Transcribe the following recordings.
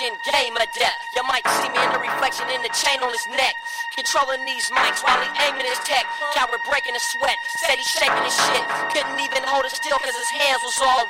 Game of death. You might see me in the reflection in the chain on his neck. Controlling these mics while he aiming his tech. Coward breaking a sweat. Said he shaking his shit. Couldn't even hold it still cause his hands was all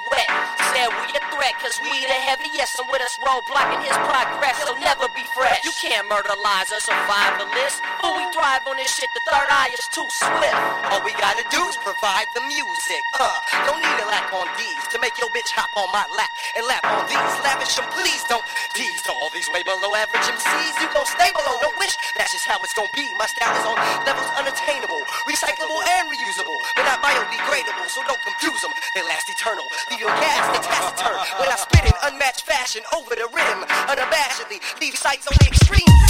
cause we the heaviest and with us roadblocking his progress. He'll never be fresh. You can't murderize a survivalist. But we thrive on this shit. The third eye is too swift. All we gotta do is provide the music. Uh, don't need a lack on these to make your bitch hop on my lap and lap on these. Lavish them, please don't tease to all these way below average MCs. You gon' stay below, no wish. That's just how it's gonna be. My style is on levels unattainable, recyclable and reusable, but not biodegradable. So don't confuse them. They last eternal. Leave your gas and taciturn when I spit in unmatched fashion over the rim, unabashedly. Leave sights on the extreme.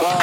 Bye.